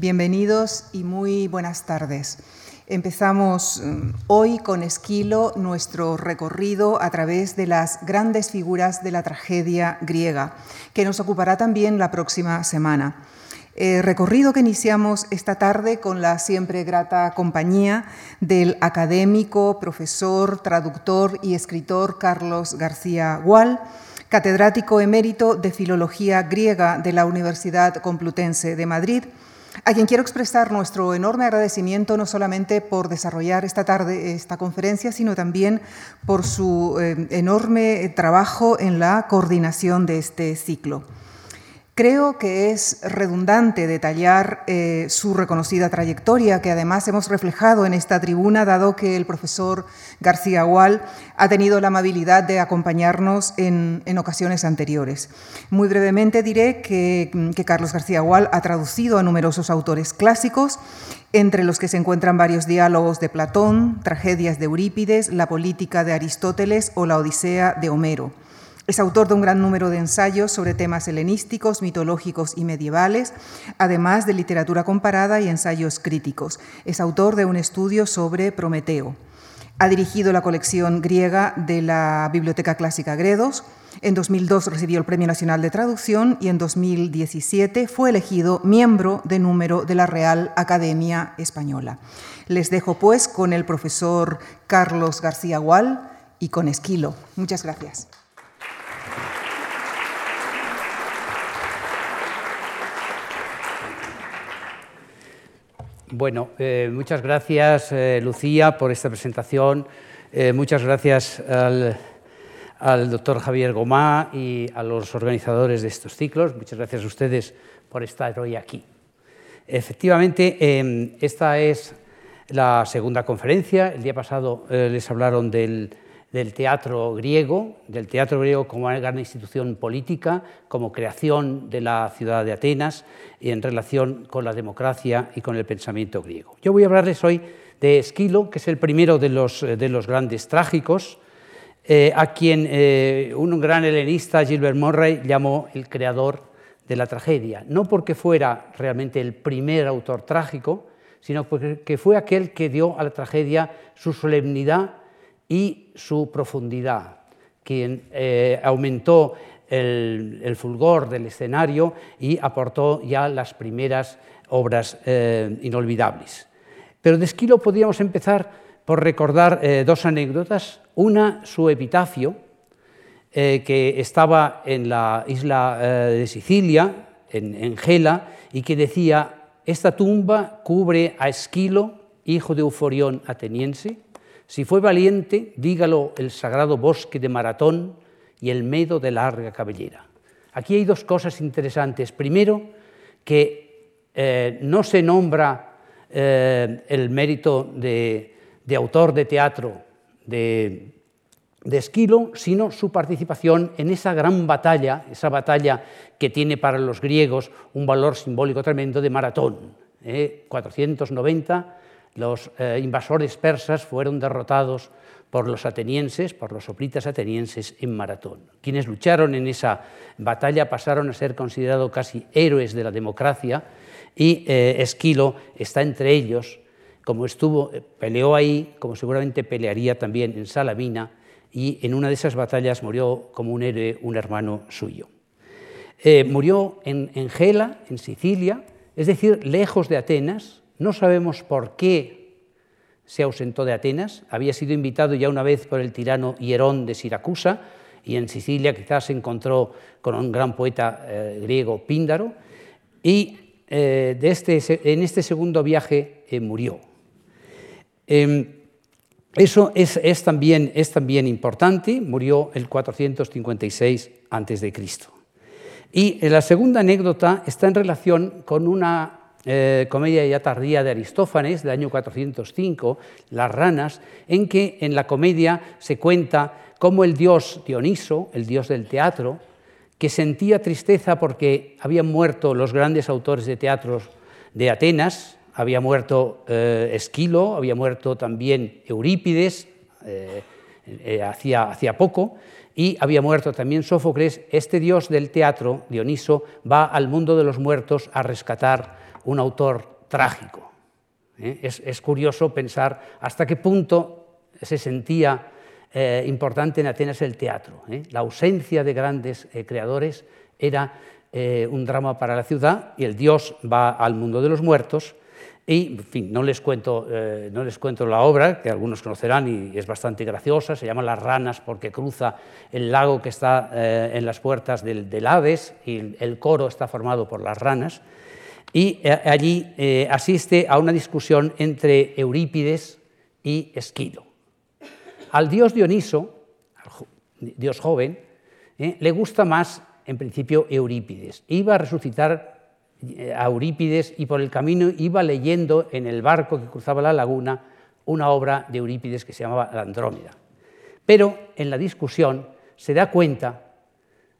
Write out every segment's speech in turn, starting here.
Bienvenidos y muy buenas tardes. Empezamos mm, hoy con Esquilo nuestro recorrido a través de las grandes figuras de la tragedia griega, que nos ocupará también la próxima semana. Eh, recorrido que iniciamos esta tarde con la siempre grata compañía del académico, profesor, traductor y escritor Carlos García Gual, catedrático emérito de Filología Griega de la Universidad Complutense de Madrid, a quien quiero expresar nuestro enorme agradecimiento no solamente por desarrollar esta tarde esta conferencia, sino también por su eh, enorme trabajo en la coordinación de este ciclo. Creo que es redundante detallar eh, su reconocida trayectoria, que además hemos reflejado en esta tribuna, dado que el profesor García Gual ha tenido la amabilidad de acompañarnos en, ocasiones anteriores. Muy brevemente diré que, Carlos García Gual ha traducido a numerosos autores clásicos, entre los que se encuentran varios diálogos de Platón, tragedias de Eurípides, la política de Aristóteles o la Odisea de Homero. Es autor de un gran número de ensayos sobre temas helenísticos, mitológicos y medievales, además de literatura comparada y ensayos críticos. Es autor de un estudio sobre Prometeo. Ha dirigido la colección griega de la Biblioteca Clásica Gredos. En 2002 recibió el Premio Nacional de Traducción y en 2017 fue elegido miembro de número de la Real Academia Española. Les dejo pues con el profesor Carlos García Gual y con Esquilo. Muchas gracias. Bueno, eh, muchas gracias eh, Lucía por esta presentación. Eh, muchas gracias al, doctor Javier Gomá y a los organizadores de estos ciclos. Muchas gracias a ustedes por estar hoy aquí. Efectivamente, em, esta es la segunda conferencia. El día pasado les hablaron del del teatro griego, del teatro griego como una gran institución política, como creación de la ciudad de Atenas y en relación con la democracia y con el pensamiento griego. Yo voy a hablarles hoy de Esquilo, que es el primero de los, de los grandes trágicos, eh, a quien eh, un gran helenista, Gilbert Murray, llamó el creador de la tragedia, no porque fuera realmente el primer autor trágico, sino porque fue aquel que dio a la tragedia su solemnidad y su profundidad, quien eh, aumentó el, fulgor del escenario y aportó ya las primeras obras eh, inolvidables. Pero de Esquilo podríamos empezar por recordar eh, dos anécdotas. Una, su epitafio, que estaba en la isla de Sicilia, en, en Gela, y que decía, esta tumba cubre a Esquilo, hijo de Euforión ateniense, si fue valiente, dígalo el sagrado bosque de Maratón y el medo de larga cabellera. Aquí hay dos cosas interesantes. Primero, que eh, no se nombra eh, el mérito de, autor de teatro de, Esquilo, sino su participación en esa gran batalla, esa batalla que tiene para los griegos un valor simbólico tremendo de Maratón. 490 ¿eh? Los eh, invasores persas fueron derrotados por los atenienses, por los soplitas atenienses en Maratón. Quienes lucharon en esa batalla pasaron a ser considerados casi héroes de la democracia y eh, Esquilo está entre ellos, como estuvo, eh, peleó ahí, como seguramente pelearía también en Salamina, y en una de esas batallas murió como un héroe un hermano suyo. murió en, en Gela, en Sicilia, es decir, lejos de Atenas, no sabemos por qué se ausentó de Atenas, había sido invitado ya una vez por el tirano Hierón de Siracusa y en Sicilia quizás se encontró con un gran poeta eh, griego Píndaro y eh, este, en este segundo viaje eh, murió. Em, eso es, también, es también importante, murió el 456 a.C. Y la segunda anécdota está en relación con una eh, comedia ya tardía de Aristófanes, del año 405, Las ranas, en que en la comedia se cuenta cómo el dios Dioniso, el dios del teatro, que sentía tristeza porque habían muerto los grandes autores de teatro de Atenas, había muerto eh, Esquilo, había muerto también Eurípides, eh, hacía, hacía poco, y había muerto también Sófocles, este dios del teatro, Dioniso, va al mundo de los muertos a rescatar un autor trágico. ¿eh? Es, curioso pensar hasta qué punto se sentía eh, importante en Atenas el teatro. ¿eh? La ausencia de grandes creadores era un drama para la ciudad y el dios va al mundo de los muertos y, en fin, no les, cuento, no les cuento la obra, que algunos conocerán y es bastante graciosa, se llama Las ranas porque cruza el lago que está en las puertas del, del y el coro está formado por las ranas y eh, allí eh, asiste a una discusión entre Eurípides y Esquilo. Al dios Dioniso, dios joven, eh, le gusta más, en principio, Eurípides. Iba a resucitar a Eurípides y por el camino iba leyendo en el barco que cruzaba la laguna una obra de Eurípides que se llamaba La Andrómeda. Pero en la discusión se da cuenta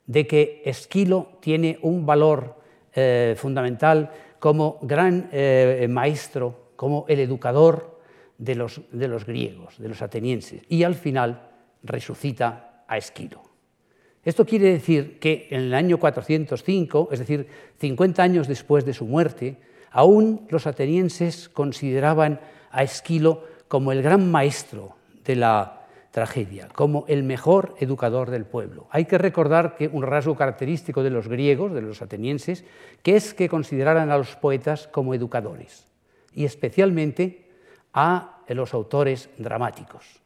de que Esquilo tiene un valor eh, fundamental como gran eh, maestro, como el educador de los, de los griegos, de los atenienses, y al final resucita a Esquilo. Esto quiere decir que en el año 405, es decir, 50 años después de su muerte, aún los atenienses consideraban a Esquilo como el gran maestro de la tragedia, como el mejor educador del pueblo. Hay que recordar que un rasgo característico de los griegos, de los atenienses, que es que consideraran a los poetas como educadores, y especialmente a los autores dramáticos.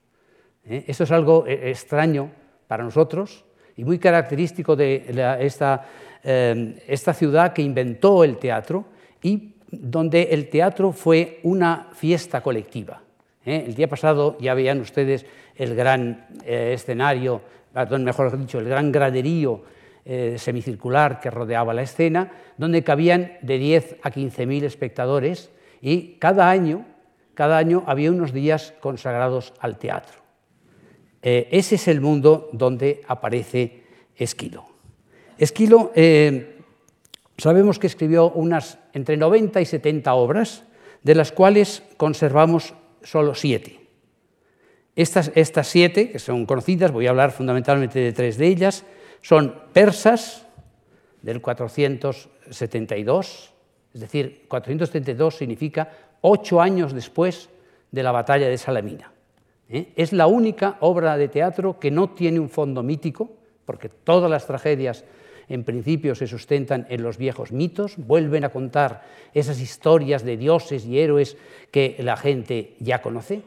¿Eh? Esto es algo eh, extraño para nosotros y muy característico de esta, eh, esta ciudad que inventó el teatro y donde el teatro fue una fiesta colectiva. El día pasado ya veían ustedes el gran eh, escenario, mejor dicho, el gran graderío eh, semicircular que rodeaba la escena, donde cabían de 10 a 15 mil espectadores y cada año, cada año había unos días consagrados al teatro. Eh, ese es el mundo donde aparece Esquilo. Esquilo sabemos que escribió unas entre 90 y 70 obras, de las cuales conservamos solo siete. Estas, siete, que son conocidas, voy a hablar fundamentalmente de tres de ellas, son persas del 472, es decir, 472 significa ocho años después de la batalla de Salamina. ¿eh? Es la única obra de teatro que no tiene un fondo mítico, porque todas las tragedias en principio se sustentan en los viejos mitos, vuelven a contar esas historias de dioses y héroes que la gente ya conoce,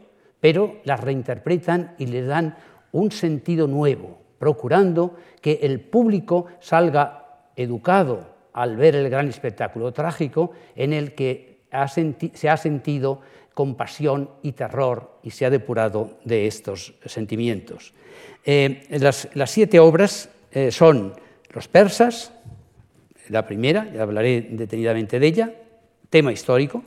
pero las reinterpretan y le dan un sentido nuevo, procurando que el público salga educado al ver el gran espectáculo trágico en el que se ha sentido compasión y terror y se ha depurado de estos sentimientos. Eh, las, siete obras eh, son Los persas, la primera, ya hablaré detenidamente de ella, tema histórico,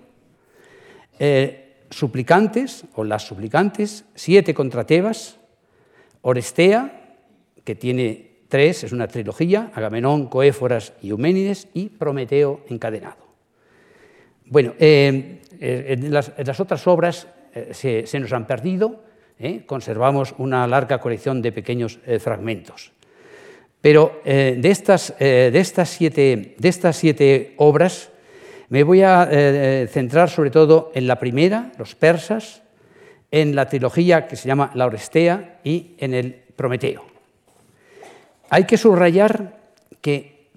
eh, suplicantes o las suplicantes, siete contra Tebas, Orestea, que tiene tres, es una trilogía, Agamenón, Coéforas y Euménides, y Prometeo encadenado. Bueno, eh, eh, en, las, otras obras eh, se, nos han perdido, conservamos una larga colección de pequeños fragmentos. Pero de estas, de, estas siete, de estas siete obras, me voy a eh, eh, centrar sobre todo en la primera, los persas, en la trilogía que se llama La Orestea y en el Prometeo. Hay que subrayar que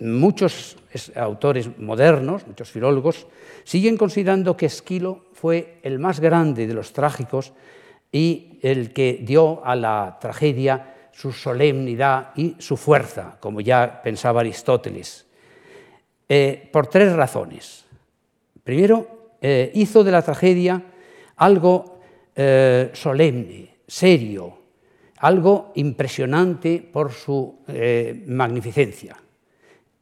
muchos autores modernos, muchos filólogos, siguen considerando que Esquilo fue el más grande de los trágicos y el que dio a la tragedia su solemnidad y su fuerza, como ya pensaba Aristóteles. Eh, por tres razones. Primero, eh, hizo de la tragedia algo eh, solemne, serio, algo impresionante por su magnificencia.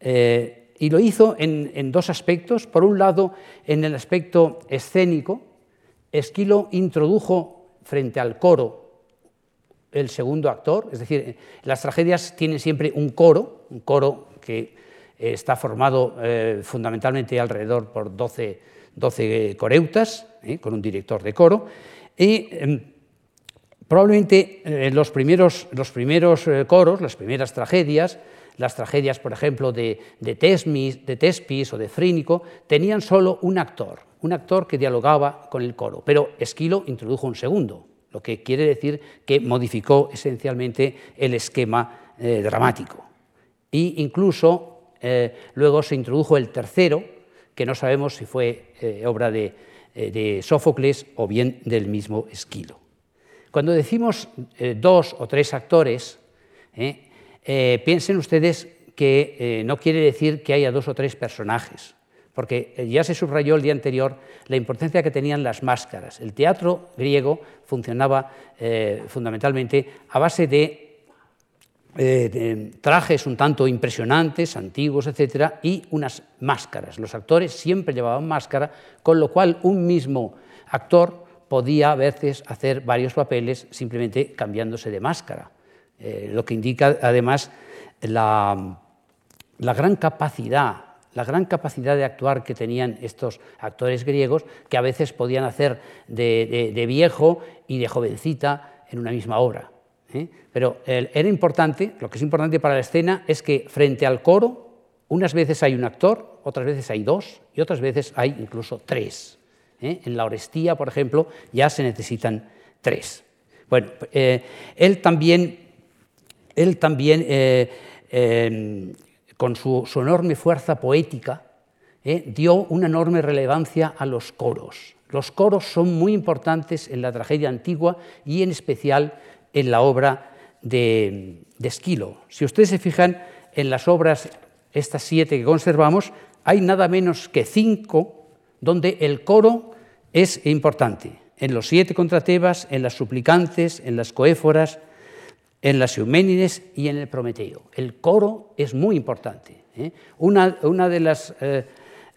y lo hizo en, dos aspectos. Por un lado, en el aspecto escénico, Esquilo introdujo frente al coro el segundo actor, es decir, las tragedias tienen siempre un coro, un coro que está formado eh, fundamentalmente alrededor por 12, 12 coreutas, eh, con un director de coro, y em, probablemente eh, los primeros, coros, las primeras tragedias, las tragedias, por ejemplo, de, de, Tespis o de Frínico, tenían solo un actor, un actor que dialogaba con el coro, pero Esquilo introdujo un segundo, lo que quiere decir que modificó esencialmente el esquema eh, dramático. E incluso eh, luego se introdujo el tercero, que no sabemos si fue eh, obra de, eh, de, Sófocles o bien del mismo Esquilo. Cuando decimos dos o tres actores, piensen ustedes que no quiere decir que haya dos o tres personajes, porque ya se subrayó el día anterior la importancia que tenían las máscaras. El teatro griego funcionaba fundamentalmente a base de eh, trajes un tanto impresionantes, antiguos, etcétera, y unas máscaras. Los actores siempre llevaban máscara, con lo cual un mismo actor podía a veces hacer varios papeles simplemente cambiándose de máscara, eh, lo que indica además la, la gran capacidad la gran capacidad de actuar que tenían estos actores griegos, que a veces podían hacer de, de viejo y de jovencita en una misma obra. ¿Eh? Pero era importante, lo que es importante para la escena es que frente al coro, unas veces hay un actor, otras veces hay dos y otras veces hay incluso tres. ¿eh? En la Orestía, por ejemplo, ya se necesitan tres. Bueno, eh, él también, él también em, con su, su, enorme fuerza poética, dio una enorme relevancia a los coros. Los coros son muy importantes en la tragedia antigua y en especial en la obra de, Esquilo. Si ustedes se fijan en las obras, estas siete que conservamos, hay nada menos que cinco donde el coro es importante. En los siete contra Tebas, en las suplicantes, en las coéforas, en las Euménides y en el Prometeo. El coro es muy importante. ¿eh? Una, de las eh,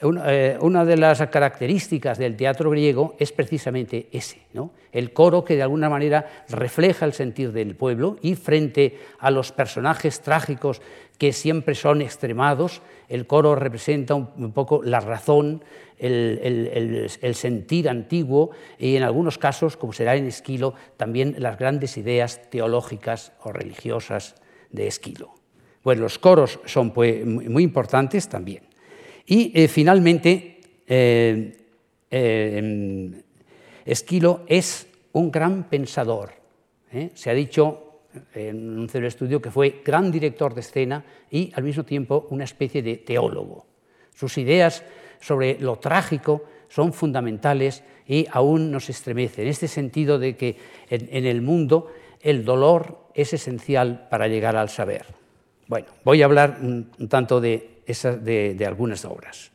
una, de las características del teatro griego es precisamente ese, ¿no? el coro que de alguna manera refleja el sentir del pueblo y frente a los personajes trágicos que siempre son extremados, el coro representa un, poco la razón, el, sentir antiguo y en algunos casos, como será en Esquilo, también las grandes ideas teológicas o religiosas de Esquilo. Bueno, los coros son pues, muy importantes también. Y eh, finalmente, eh, eh, Esquilo es un gran pensador. Se ha dicho en un estudio que fue gran director de escena y al mismo tiempo una especie de teólogo. Sus ideas sobre lo trágico son fundamentales y aún nos estremecen, en este sentido de que en, el mundo el dolor es esencial para llegar al saber. Bueno, voy a hablar un tanto de de, algunas obras.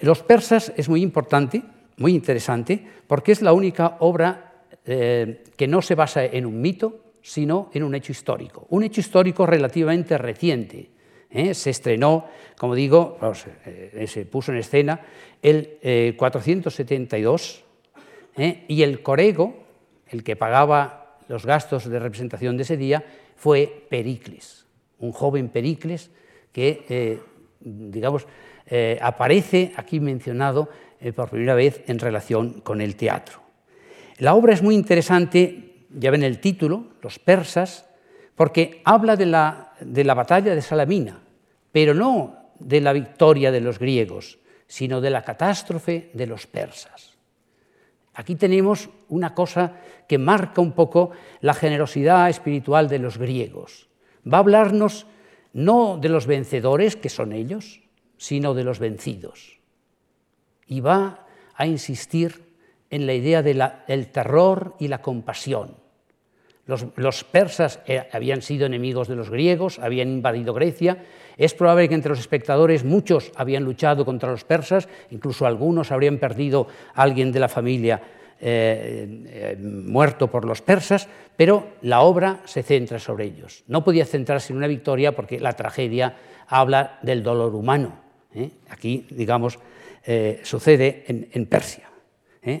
Los persas es muy importante, muy interesante, porque es la única obra eh, que no se basa en un mito, sino en un hecho histórico. Un hecho histórico relativamente reciente. ¿eh? Se estrenó, como digo, eh, se puso en escena el 472 y el corego, el que pagaba los gastos de representación de ese día, fue Pericles un joven Pericles que, eh, digamos, eh, aparece aquí mencionado eh, por primera vez en relación con el teatro. La obra es muy interesante, ya ven el título, Los persas, porque habla de la, de la batalla de Salamina, pero no de la victoria de los griegos, sino de la catástrofe de los persas. Aquí tenemos una cosa que marca un poco la generosidad espiritual de los griegos va a hablarnos no de los vencedores, que son ellos, sino de los vencidos. Y va a insistir en la idea del terror y la compasión. Los, persas eh, habían sido enemigos de los griegos, habían invadido Grecia. Es probable que entre los espectadores muchos habían luchado contra los persas, incluso algunos habrían perdido a alguien de la familia eh, eh, muerto por los persas, pero la obra se centra sobre ellos. No podía centrarse en una victoria porque la tragedia habla del dolor humano. ¿eh? Aquí, digamos, sucede en, Persia.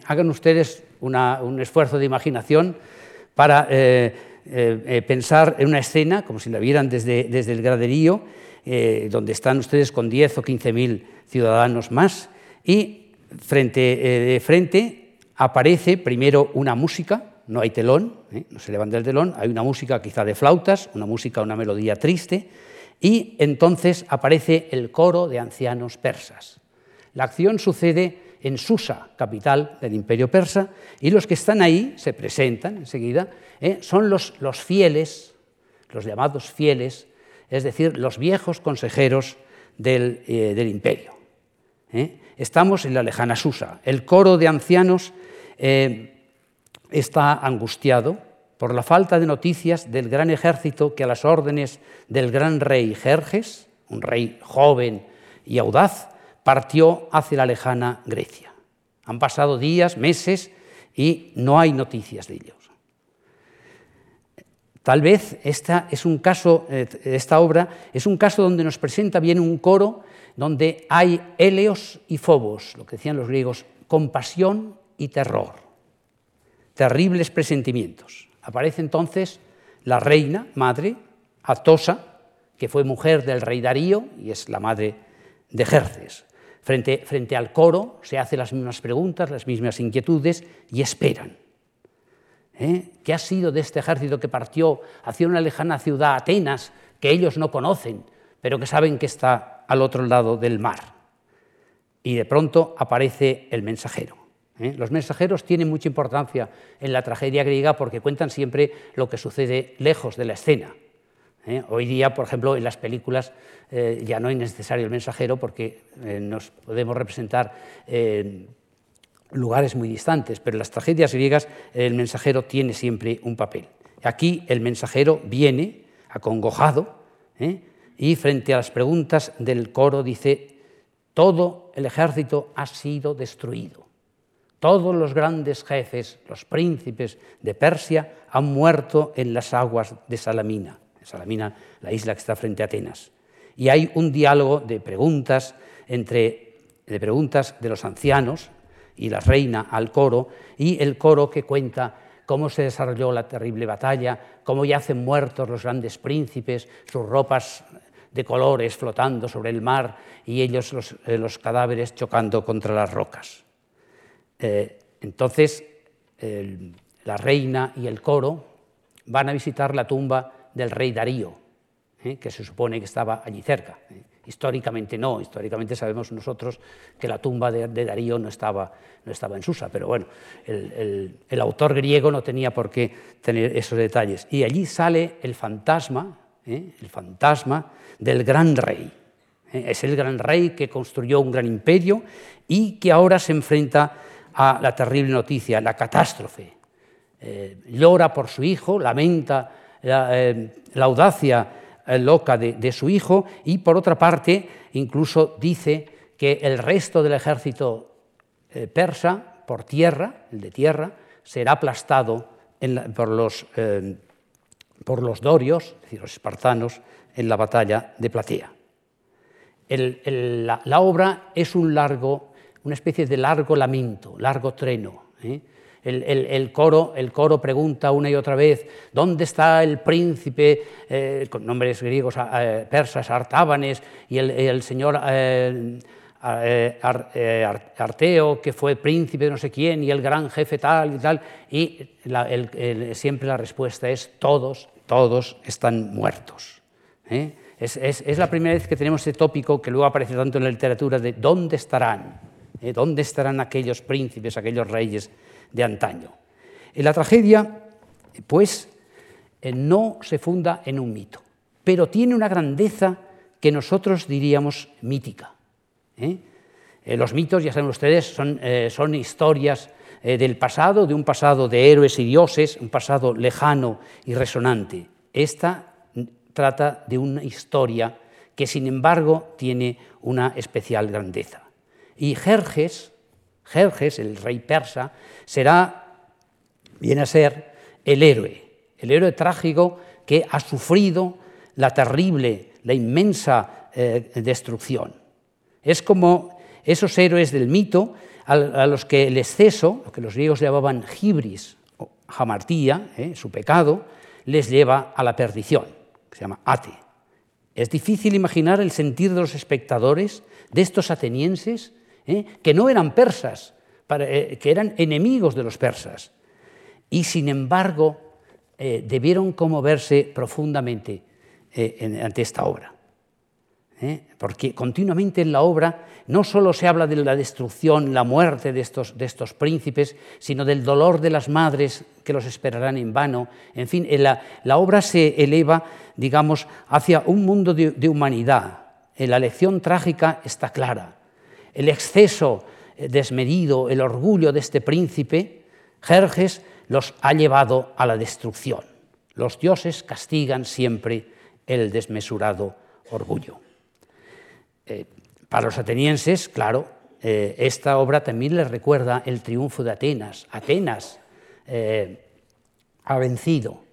Hagan ustedes un esfuerzo de imaginación para pensar en una escena, como si la vieran desde, desde el graderío, donde están ustedes con 10 o 15 mil ciudadanos más, y frente, de frente aparece primero una música, no hay telón, ¿eh? no se levanta el telón, hay una música quizá de flautas, una música, una melodía triste, y entonces aparece el coro de ancianos persas. La acción sucede en Susa, capital del imperio persa, y los que están ahí se presentan enseguida, ¿eh? son los, fieles, los llamados fieles, es decir, los viejos consejeros del, eh, imperio. Estamos en la lejana Susa. El coro de ancianos está angustiado por la falta de noticias del gran ejército que a las órdenes del gran rey Jerjes, un rey joven y audaz, partió hacia la lejana Grecia. Han pasado días, meses y no hay noticias de ellos. Tal vez esta, es un caso, eh, esta obra es un caso donde nos presenta bien un coro donde hay Helios y Fobos, lo que decían los griegos, compasión y terror, terribles presentimientos. Aparece entonces la reina, madre, Atosa, que fue mujer del rey Darío y es la madre de. Frente, frente al coro se hacen las mismas preguntas, las mismas inquietudes y esperan. ¿Eh? ¿Qué ha sido de este ejército que partió hacia una lejana ciudad, Atenas, que ellos no conocen, pero que saben que está al otro lado del mar? Y de pronto aparece el mensajero. ¿Eh? Los mensajeros tienen mucha importancia en la tragedia griega porque cuentan siempre lo que sucede lejos de la escena. ¿eh? Hoy día, por ejemplo, en las películas eh, ya no es necesario el mensajero porque nos podemos representar lugares muy distantes, pero en las tragedias griegas el mensajero tiene siempre un papel. Aquí el mensajero viene acongojado y frente a las preguntas del coro dice, todo el ejército ha sido destruido. Todos los grandes jefes, los príncipes de Persia, han muerto en las aguas de Salamina. Salamina, la isla que está frente a Atenas. Y hay un diálogo de preguntas entre de preguntas de los ancianos y la reina al coro y el coro que cuenta cómo se desarrolló la terrible batalla, cómo yacen muertos los grandes príncipes, sus ropas de colores flotando sobre el mar y ellos los, eh, cadáveres chocando contra las rocas. Eh, entonces la reina y el coro van a visitar la tumba del rey Darío, ¿eh? que se supone que estaba allí cerca. ¿eh? Históricamente no, históricamente sabemos nosotros que la tumba de, Darío no estaba, no estaba, en Susa, pero bueno, el, autor griego no tenía por qué tener esos detalles. Y allí sale el fantasma, ¿eh? el fantasma del gran rey. Es el gran rey que construyó un gran imperio y que ahora se enfrenta a la terrible noticia, la catástrofe. llora por su hijo, lamenta eh, la, audacia eh, loca de, su hijo y por otra parte incluso dice que el resto del ejército eh, persa por tierra, el de tierra, será aplastado por, los, por, los, dorios, es decir, los espartanos, en la batalla de Platea. la, obra es un largo, una especie de largo lamento, largo treno. El, coro, el coro pregunta una y otra vez, ¿dónde está el príncipe, eh, con nombres griegos eh, persas, Artábanes, y el, señor eh, Arteo, que fue príncipe de no sé quién, y el gran jefe tal y tal? Y siempre la respuesta es, todos, todos están muertos. Es, es, la primera vez que tenemos ese tópico que luego aparece tanto en la literatura de ¿dónde estarán? ¿Dónde estarán aquellos príncipes, aquellos reyes? de antaño. La tragedia, pues, eh, no se funda en un mito, pero tiene una grandeza que nosotros diríamos mítica. ¿eh? Eh, los mitos, ya saben ustedes, son historias del pasado, de un pasado de héroes y dioses, un pasado lejano y resonante. Esta trata de una historia que, sin embargo, tiene una especial grandeza. Y Jerjes, Jerjes, el rey persa, será, viene a ser el héroe, el héroe trágico que ha sufrido la terrible, la inmensa eh, destrucción. Es como esos héroes del mito a, los que el exceso, lo que los griegos llamaban gibris o jamartía, eh, su pecado, les lleva a la perdición, que se llama ate. Es difícil imaginar el sentir de los espectadores, de estos atenienses, ¿eh? que no eran persas, eh, que eran enemigos de los persas. y sin embargo debieron conmoverse profundamente ante esta obra. Porque continuamente en la obra no solo se habla de la destrucción, la muerte de estos, de estos príncipes, sino del dolor de las madres que los esperarán en vano. En fin, la, obra se eleva, digamos, hacia un mundo de, de humanidad. La lección trágica está clara. El exceso eh, desmedido, el orgullo de este príncipe, Jerjes, los ha llevado a la destrucción. Los dioses castigan siempre el desmesurado orgullo. Eh, para los atenienses, claro, eh, esta obra también les recuerda el triunfo de Atenas. Atenas ha vencido.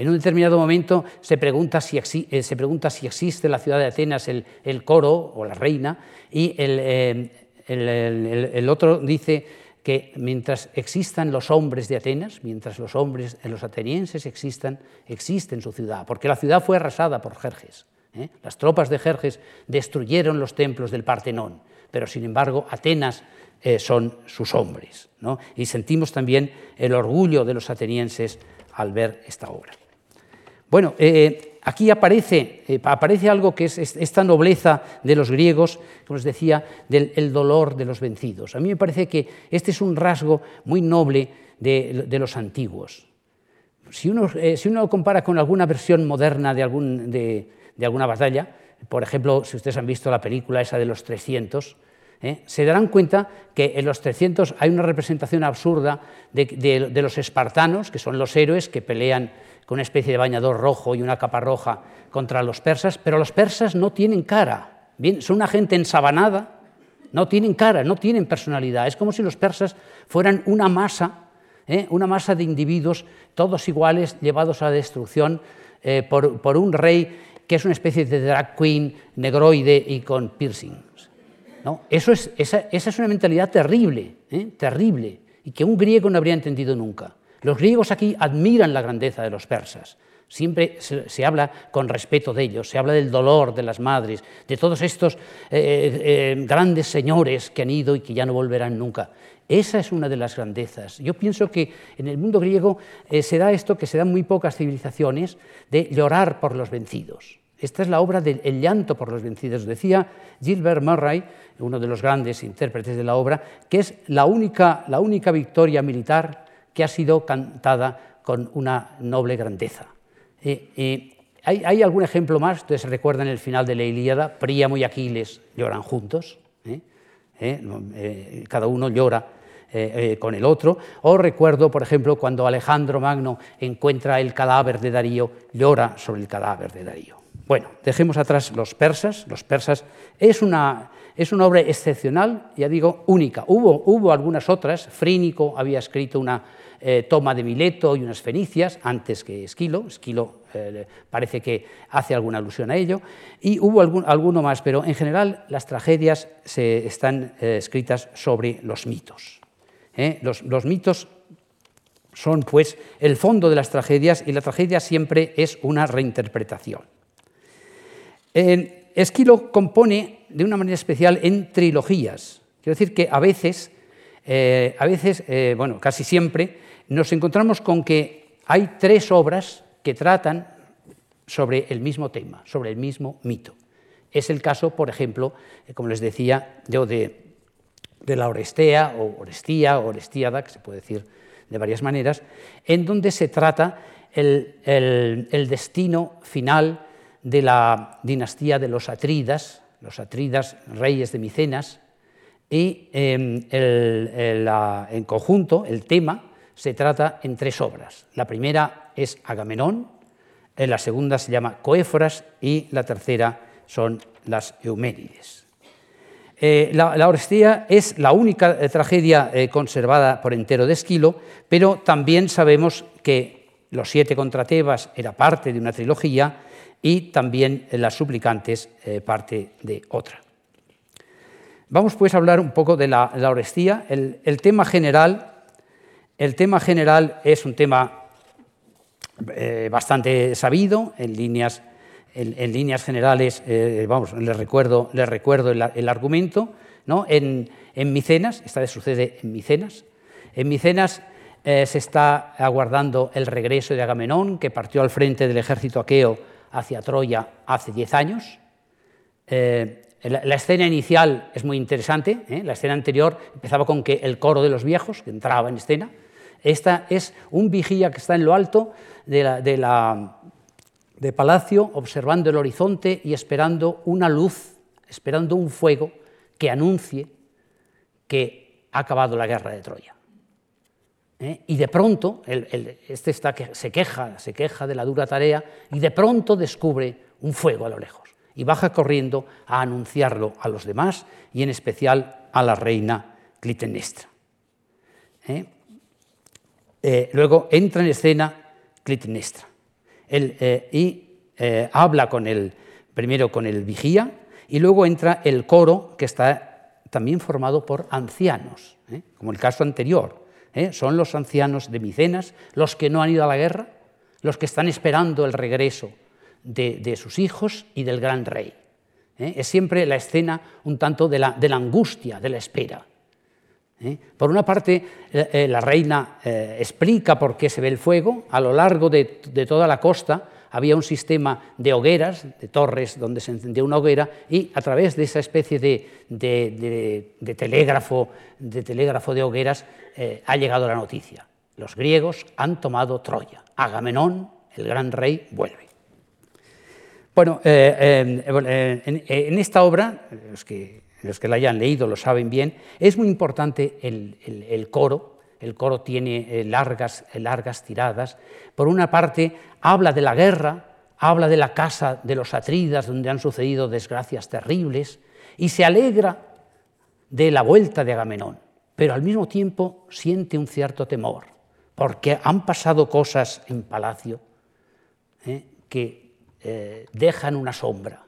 En un determinado momento se pregunta si, eh, se pregunta si existe en la ciudad de Atenas el, coro o la reina y el, el, otro dice que mientras existan los hombres de Atenas, mientras los hombres, los atenienses existan, existe en su ciudad, porque la ciudad fue arrasada por Jerjes. ¿eh? Las tropas de Jerjes destruyeron los templos del Partenón, pero sin embargo Atenas eh, son sus hombres. Y sentimos también el orgullo de los atenienses al ver esta obra. Bueno, eh, aquí aparece, aparece, algo que es esta nobleza de los griegos, como os decía, del dolor de los vencidos. A mí me parece que este es un rasgo muy noble de, los antiguos. Si uno, si uno, compara con alguna versión moderna de, algún, de, alguna batalla, por ejemplo, si ustedes han visto la película esa de los 300, ¿eh? se darán cuenta que en los 300 hay una representación absurda de, los espartanos, que son los héroes que pelean con una especie de bañador rojo y una capa roja contra los persas, pero los persas no tienen cara, bien, son una gente ensabanada, no tienen cara, no tienen personalidad, es como si los persas fueran una masa, ¿eh? una masa de individuos, todos iguales, llevados a la destrucción eh, por, por un rey que es una especie de drag queen negroide y con piercings. ¿no? Eso es, esa, es una mentalidad terrible, ¿eh? terrible, y que un griego no habría entendido nunca. Los griegos aquí admiran la grandeza de los persas. Siempre se, habla con respeto de ellos, se habla del dolor de las madres, de todos estos eh, eh, grandes señores que han ido y que ya no volverán nunca. Esa es una de las grandezas. Yo pienso que en el mundo griego se da esto que se da en muy pocas civilizaciones, de llorar por los vencidos. Esta es la obra del llanto por los vencidos. Decía Gilbert Murray, uno de los grandes intérpretes de la obra, que es la única, la única victoria militar ha sido cantada con una noble grandeza. Eh, eh, ¿hay, algún ejemplo más? Ustedes recuerdan el final de la Ilíada, Príamo y Aquiles lloran juntos, ¿eh? cada uno llora con el otro. O recuerdo, por ejemplo, cuando Alejandro Magno encuentra el cadáver de Darío, llora sobre el cadáver de Darío. Bueno, dejemos atrás los persas. Los persas es una, es una obra excepcional, ya digo, única. Hubo, hubo algunas otras. Frínico había escrito una eh, toma de Mileto y unas fenicias antes que Esquilo. Esquilo eh, parece que hace alguna alusión a ello. Y hubo algún, alguno más, pero en general las tragedias se están eh, escritas sobre los mitos. Los, los mitos son pues el fondo de las tragedias y la tragedia siempre es una reinterpretación. Esquilo compone de una manera especial en trilogías. Quiero decir que a veces, a veces bueno, casi siempre, nos encontramos con que hay tres obras que tratan sobre el mismo tema, sobre el mismo mito. Es el caso, por ejemplo, eh, como les decía, yo de, la Orestea, o Orestía, o Orestíada, que se puede decir de varias maneras, en donde se trata el, el destino final de la dinastía de los Atridas, los Atridas, reyes de Micenas, y em, en conjunto el tema se trata en tres obras. La primera es Agamenón, la segunda se llama Coéforas y la tercera son las Euménides. Eh, la, la, Orestía es la única eh, tragedia eh, conservada por entero de Esquilo, pero también sabemos que Los siete contra Tebas era parte de una trilogía y también las suplicantes parte de otra. Vamos pues a hablar un poco de la, la Orestía. El, tema general, el tema general es un tema eh, bastante sabido en líneas, en, líneas generales. Eh, vamos, les recuerdo, les recuerdo el, argumento. ¿no? En, en, Micenas, esta vez sucede en Micenas. En Micenas eh, se está aguardando el regreso de Agamenón, que partió al frente del ejército aqueo hacia Troya hace diez años. Eh, la, escena inicial es muy interesante. La escena anterior empezaba con que el coro de los viejos, que entraba en escena. Esta es un vigía que está en lo alto de, palacio, observando el horizonte y esperando una luz, esperando un fuego que anuncie que ha acabado la guerra de Troya. ¿eh? Y de pronto, este se queja, se queja de la dura tarea y de pronto descubre un fuego a lo lejos y baja corriendo a anunciarlo a los demás y en especial a la reina Clitemnestra. ¿eh? Eh, luego entra en escena Clitemnestra y habla con el, primero con el vigía y luego entra el coro que está también formado por ancianos, como el caso anterior, ¿eh? son los ancianos de Micenas, los que no han ido a la guerra, los que están esperando el regreso de, sus hijos y del gran rey. ¿eh? Es siempre la escena un tanto de la, angustia, de la espera. ¿Eh? Por una parte, la reina explica por qué se ve el fuego a lo largo de toda la costa, había un sistema de hogueras, de torres donde se encendía una hoguera, y a través de esa especie de, telégrafo, de telégrafo de hogueras eh, ha llegado la noticia. Los griegos han tomado Troya. Agamenón, el gran rey, vuelve. Bueno, eh, eh, en, esta obra, los que, los que la hayan leído lo saben bien, es muy importante el coro, el coro tiene eh, largas, eh, largas tiradas. Por una parte, habla de la guerra, habla de la casa de los Atridas, donde han sucedido desgracias terribles, y se alegra de la vuelta de Agamenón, pero al mismo tiempo siente un cierto temor, porque han pasado cosas en palacio eh, que dejan una sombra.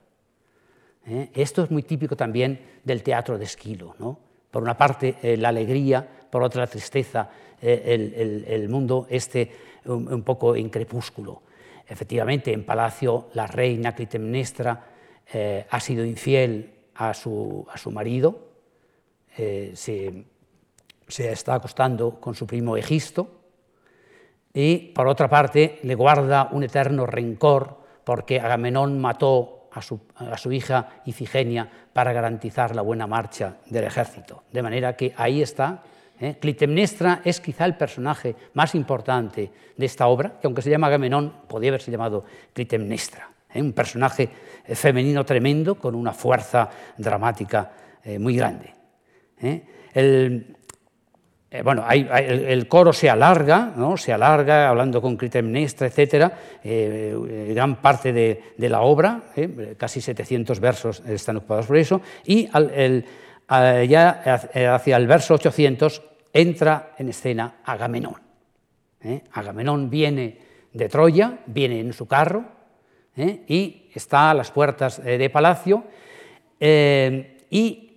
Esto es muy típico también del teatro de Esquilo. ¿no? Por una parte, la alegría, por otra tristeza, eh, el, mundo este un, poco en crepúsculo. Efectivamente, en Palacio la reina Clitemnestra eh, ha sido infiel a su, marido, eh, se, está acostando con su primo Egisto, y por otra parte le guarda un eterno rencor porque Agamenón mató a su, hija Ifigenia para garantizar la buena marcha del ejército. De manera que ahí está ¿eh? Clitemnestra es quizá el personaje más importante de esta obra, que aunque se llama Agamenón, podría haberse llamado Clitemnestra. ¿eh? Un personaje eh, femenino tremendo con una fuerza dramática muy grande. Bueno, el, coro se alarga, ¿no? se alarga hablando con Clitemnestra, etc. gran parte de, la obra, casi 700 versos están ocupados por eso, y ya hacia el verso 800 entra en escena Agamenón. ¿eh? Agamenón viene de Troya, viene en su carro ¿eh? y está a las puertas eh, de palacio y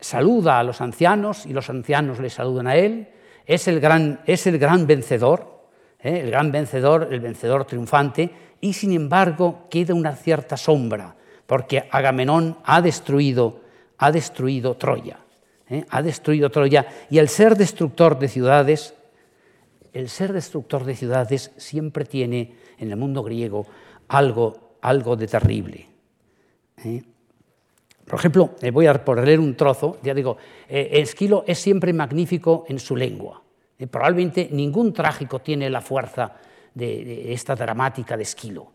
saluda a los ancianos y los ancianos le saludan a él. Es el gran, es el gran vencedor, el gran vencedor, el vencedor triunfante y sin embargo queda una cierta sombra porque Agamenón ha destruido, ha destruido Troya. ¿eh? ha destruido Troya y el ser destructor de ciudades, el ser destructor de ciudades siempre tiene en el mundo griego algo, algo de terrible. ¿eh? Por ejemplo, eh, voy a por leer un trozo, ya digo, Esquilo es siempre magnífico en su lengua. probablemente ningún trágico tiene la fuerza de, esta dramática de Esquilo.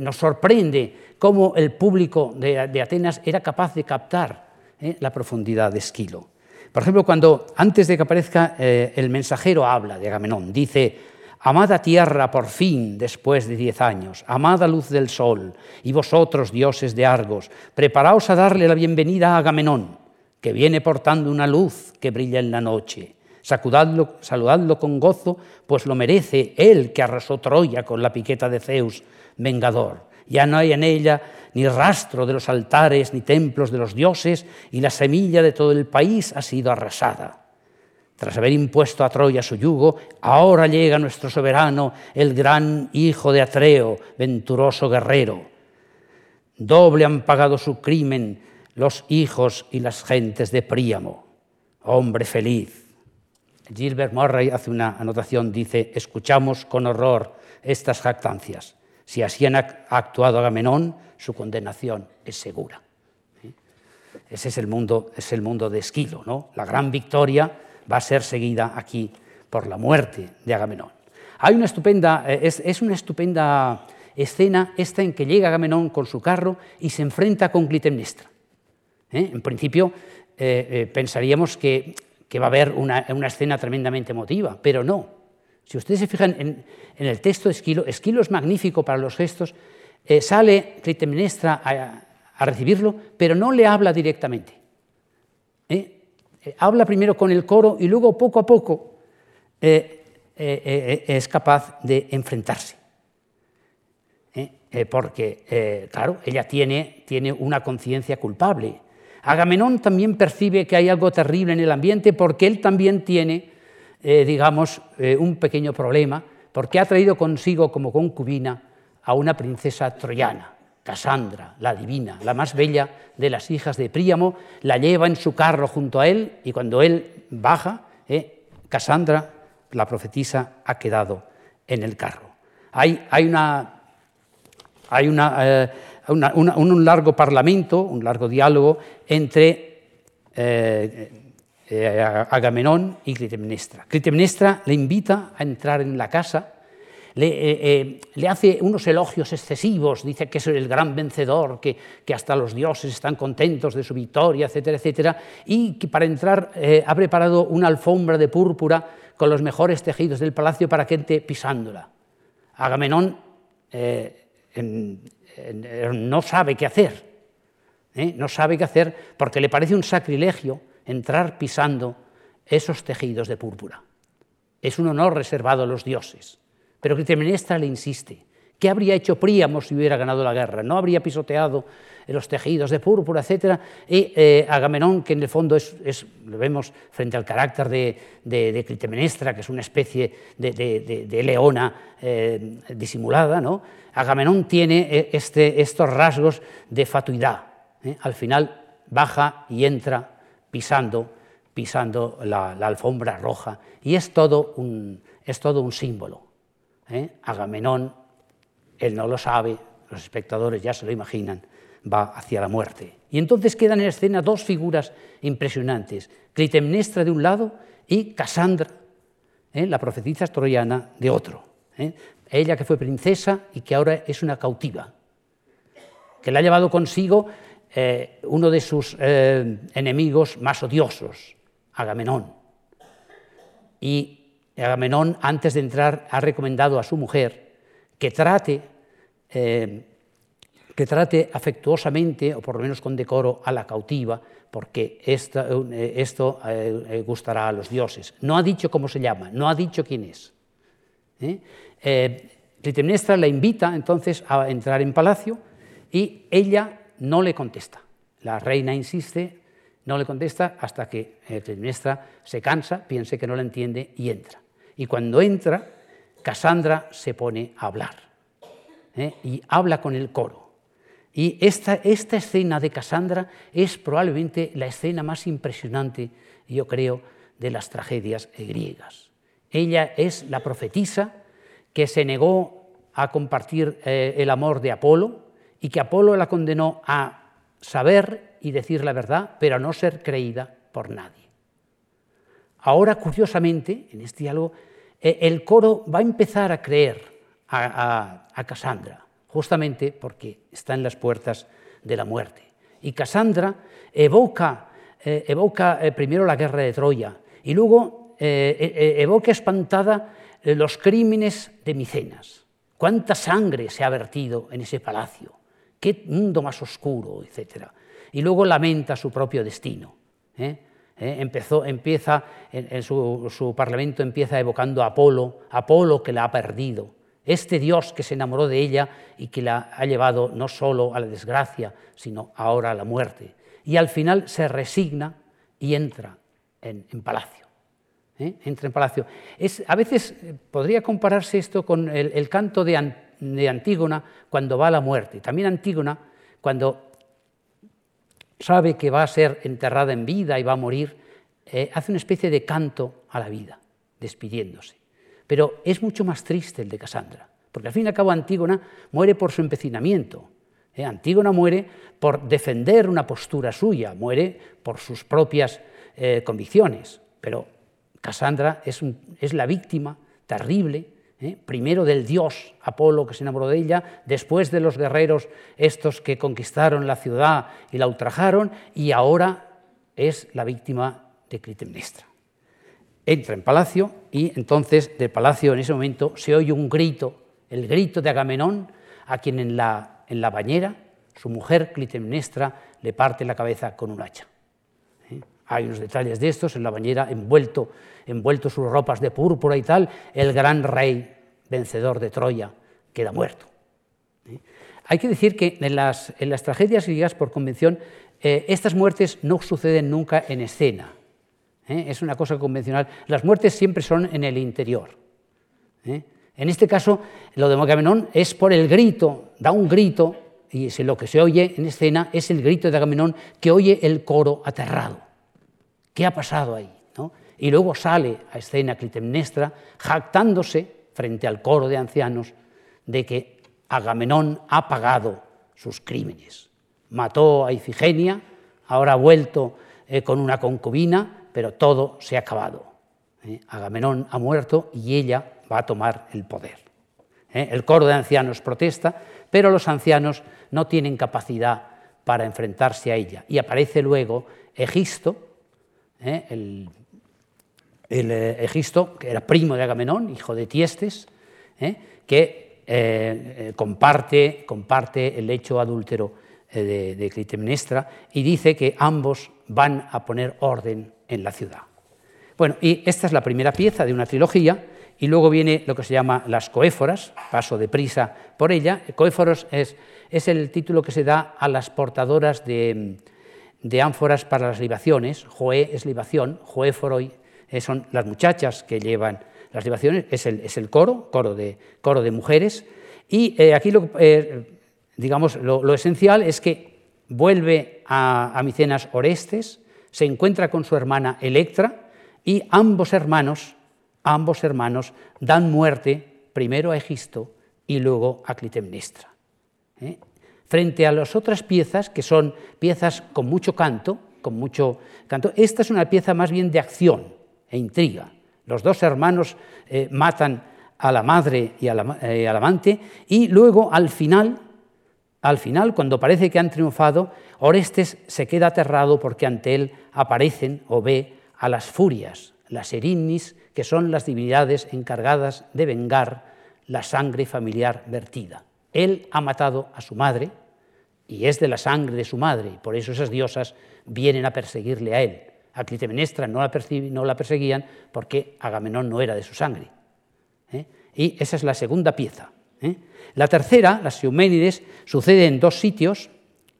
nos sorprende cómo el público de Atenas era capaz de captar ¿eh? la profundidad de Esquilo. Por ejemplo, cuando antes de que aparezca eh, el mensajero habla de Agamenón, dice, Amada tierra por fin después de diez años, amada luz del sol, y vosotros, dioses de Argos, preparaos a darle la bienvenida a Agamenón, que viene portando una luz que brilla en la noche. Saludadlo con gozo, pues lo merece él que arrasó Troya con la piqueta de Zeus, vengador. Ya no hay en ella ni rastro de los altares ni templos de los dioses, y la semilla de todo el país ha sido arrasada. Tras haber impuesto a Troya su yugo, ahora llega nuestro soberano, el gran hijo de Atreo, venturoso guerrero. Doble han pagado su crimen los hijos y las gentes de Príamo. Hombre feliz, Gilbert Murray hace una anotación, dice, escuchamos con horror estas jactancias. Si así ha actuado Agamenón, su condenación es segura. Ese es el mundo, es el mundo de Esquilo. ¿no? La gran victoria va a ser seguida aquí por la muerte de Agamenón. Hay una estupenda, eh, es, una estupenda escena esta en que llega Agamenón con su carro y se enfrenta con Clitemnestra. ¿Eh? En principio eh, pensaríamos que, va a haber una, escena tremendamente emotiva, pero no. Si ustedes se fijan en, el texto de Esquilo, Esquilo es magnífico para los gestos, sale Clitemnestra a, a recibirlo, pero no le habla directamente. ¿eh? Eh, habla primero con el coro y luego poco a poco eh, es capaz de enfrentarse. porque, claro, ella tiene, tiene una conciencia culpable. Agamenón también percibe que hay algo terrible en el ambiente porque él también tiene, digamos, un pequeño problema, porque ha traído consigo como concubina a una princesa troyana. Casandra, la divina, la más bella de las hijas de Príamo, la lleva en su carro junto a él y cuando él baja, eh, Casandra, la profetisa, ha quedado en el carro. Hay, una, eh, un largo parlamento, un largo diálogo entre eh, Agamenón y Clitemnestra. Clitemnestra le invita a entrar en la casa eh, eh, le, hace unos elogios excesivos, dice que es el gran vencedor, que, hasta los dioses están contentos de su victoria, etcétera, etcétera, y que para entrar eh, ha preparado una alfombra de púrpura con los mejores tejidos del palacio para que entre pisándola. Agamenón no sabe qué hacer, no sabe qué hacer porque le parece un sacrilegio entrar pisando esos tejidos de púrpura. Es un honor reservado a los dioses. Pero Clitemnestra le insiste. ¿Qué habría hecho Príamo si hubiera ganado la guerra? No habría pisoteado los tejidos de púrpura, etc. Y eh, Agamenón, que en el fondo es, lo vemos frente al carácter de, Clitemnestra, que es una especie de, leona eh, disimulada, ¿no? Agamenón tiene eh, este, estos rasgos de fatuidad. Al final baja y entra pisando, pisando la, la alfombra roja. Y es todo un, es todo un símbolo. ¿Eh? Agamenón, él no lo sabe, los espectadores ya se lo imaginan, va hacia la muerte. Y entonces quedan en escena dos figuras impresionantes, Clitemnestra de un lado y Casandra, ¿eh? la profetisa troyana, de otro. ¿eh? Ella que fue princesa y que ahora es una cautiva, que le ha llevado consigo uno de sus enemigos más odiosos, Agamenón. Y Agamenón, antes de entrar, ha recomendado a su mujer que trate, eh, que trate afectuosamente, o por lo menos con decoro, a la cautiva, porque eh, esto eh, gustará a los dioses. No ha dicho cómo se llama, no ha dicho quién es. Clitemnestra la invita entonces a entrar en palacio y ella no le contesta. La reina insiste, no le contesta hasta que Clitemnestra se cansa, piense que no la entiende y entra. Y cuando entra, Cassandra se pone a hablar ¿eh? y habla con el coro. Y esta, esta escena de Cassandra es probablemente la escena más impresionante, yo creo, de las tragedias griegas. Ella es la profetisa que se negó a compartir eh, el amor de Apolo y que Apolo la condenó a saber y decir la verdad, pero a no ser creída por nadie. Ahora, curiosamente, en este diálogo, eh, el coro va a empezar a creer a, a, Cassandra, justamente porque está en las puertas de la muerte. Y Cassandra evoca, eh, evoca eh, primero la guerra de Troya y luego evoca espantada los crímenes de Micenas. ¿Cuánta sangre se ha vertido en ese palacio? ¿Qué mundo más oscuro, etcétera? Y luego lamenta su propio destino. Empezó, empieza, en, su, parlamento empieza evocando a Apolo, Apolo que la ha perdido, este Dios que se enamoró de ella y que la ha llevado no solo a la desgracia, sino ahora a la muerte. Y al final se resigna y entra en, palacio. ¿eh? Entra en palacio. Es, a veces eh, podría compararse esto con el, canto de, de Antígona cuando va a la muerte. También Antígona, cuando sabe que va a ser enterrada en vida y va a morir, eh, hace una especie de canto a la vida, despidiéndose. Pero es mucho más triste el de Casandra, porque al fin y al cabo Antígona muere por su empecinamiento. ¿eh? Antígona muere por defender una postura suya, muere por sus propias eh, convicciones, pero Casandra es, es la víctima terrible ¿eh? primero del dios Apolo que se enamoró de ella, después de los guerreros estos que conquistaron la ciudad y la ultrajaron, y ahora es la víctima de Clitemnestra. Entra en palacio y entonces del palacio en ese momento se oye un grito, el grito de Agamenón, a quien en la, en la bañera su mujer Clitemnestra le parte la cabeza con un hacha. Hay unos detalles de estos en la bañera, envuelto, envuelto sus ropas de púrpura y tal, el gran rey vencedor de Troya queda muerto. ¿Eh? Hay que decir que en las, en las tragedias griegas, por convención, eh, estas muertes no suceden nunca en escena. ¿eh? Es una cosa convencional. Las muertes siempre son en el interior. En este caso, lo de Agamenón es por el grito, da un grito, y lo que se oye en escena es el grito de Agamenón que oye el coro aterrado. ¿Qué ha pasado ahí? Y luego sale a escena Clitemnestra jactándose frente al coro de ancianos de que Agamenón ha pagado sus crímenes. Mató a Ifigenia, ahora ha vuelto eh, con una concubina, pero todo se ha acabado. ¿eh? Agamenón ha muerto y ella va a tomar el poder. ¿eh? El coro de ancianos protesta, pero los ancianos no tienen capacidad para enfrentarse a ella. Y aparece luego Egisto, ¿eh? el, eh, Egisto, que era primo de Agamenón, hijo de Tiestes, ¿eh? que comparte, comparte, el hecho adúltero de, de Clitemnestra y dice que ambos van a poner orden en la ciudad. Bueno, y esta es la primera pieza de una trilogía, y luego viene lo que se llama las coéforas, paso deprisa por ella. Coéforos es, es el título que se da a las portadoras de, de ánforas para las libaciones, Joé es libación, Joé foroi eh, son las muchachas que llevan las libaciones, es el, es el coro, coro de, coro de mujeres, y eh, aquí lo, eh, digamos, lo, esencial es que vuelve a, Micenas Orestes, se encuentra con su hermana Electra, y ambos hermanos, ambos hermanos dan muerte primero a Egisto y luego a Clitemnestra frente a las otras piezas, que son piezas con mucho canto, con mucho canto, esta es una pieza más bien de acción e intriga. Los dos hermanos eh, matan a la madre y eh, al amante y luego al final, al final, cuando parece que han triunfado, Orestes se queda aterrado porque ante él aparecen o ve a las furias, las erinnis, que son las divinidades encargadas de vengar la sangre familiar vertida. Él ha matado a su madre y es de la sangre de su madre, y por eso esas diosas vienen a perseguirle a él. A Clitemnestra no la, perseguían porque Agamenón no era de su sangre. ¿eh? Y esa es la segunda pieza. ¿eh? La tercera, las Euménides, sucede en dos sitios,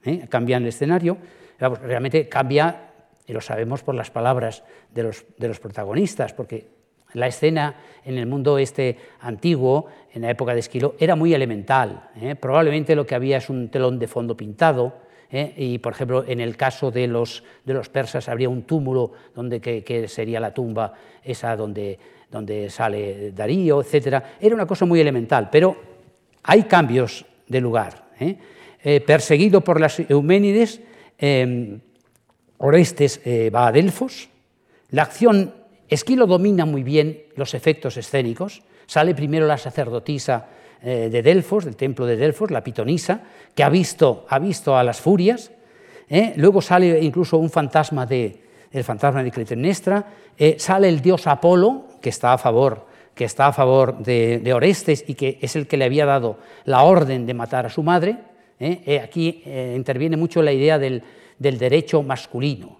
¿eh? cambian el escenario, realmente cambia, y lo sabemos por las palabras de los protagonistas, porque la escena en el mundo este antiguo, en la época de Esquilo, era muy elemental. ¿eh? Probablemente lo que había es un telón de fondo pintado, ¿eh? y por ejemplo en el caso de los, de los persas habría un túmulo donde que, sería la tumba esa donde, donde sale Darío, etc. Era una cosa muy elemental, pero hay cambios de lugar. ¿eh? perseguido por las Euménides, Orestes va a Delfos, la acción Esquilo domina muy bien los efectos escénicos. Sale primero la sacerdotisa eh, de Delfos, del templo de Delfos, la pitonisa, que ha visto, ha visto a las furias. ¿eh? Luego sale incluso un fantasma de, el fantasma de Clitemnestra. Eh, sale el dios Apolo, que está a favor, que está a favor de, Orestes y que es el que le había dado la orden de matar a su madre. aquí interviene mucho la idea del, del derecho masculino.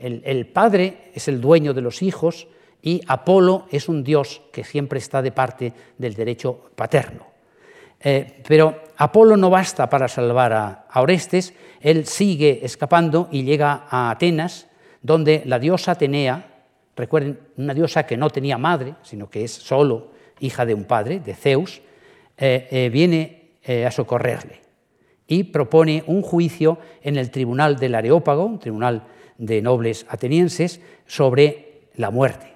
El, padre es el dueño de los hijos y Apolo es un dios que siempre está de parte del derecho paterno. Eh, pero Apolo no basta para salvar a, Orestes, él sigue escapando y llega a Atenas, donde la diosa Atenea, recuerden, una diosa que no tenía madre, sino que es solo hija de un padre, de Zeus, eh, eh, viene a socorrerle y propone un juicio en el tribunal del Areópago, un tribunal de nobles atenienses sobre la muerte.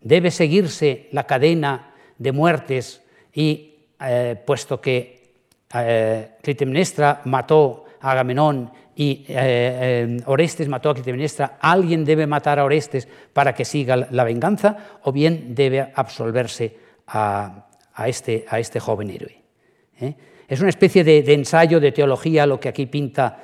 Debe seguirse la cadena de muertes y eh, puesto que eh, Clitemnestra mató a Agamenón y eh, Orestes mató a Clitemnestra, alguien debe matar a Orestes para que siga la venganza o bien debe absolverse a, este, a este, joven héroe. Es una especie de, ensayo de teología lo que aquí pinta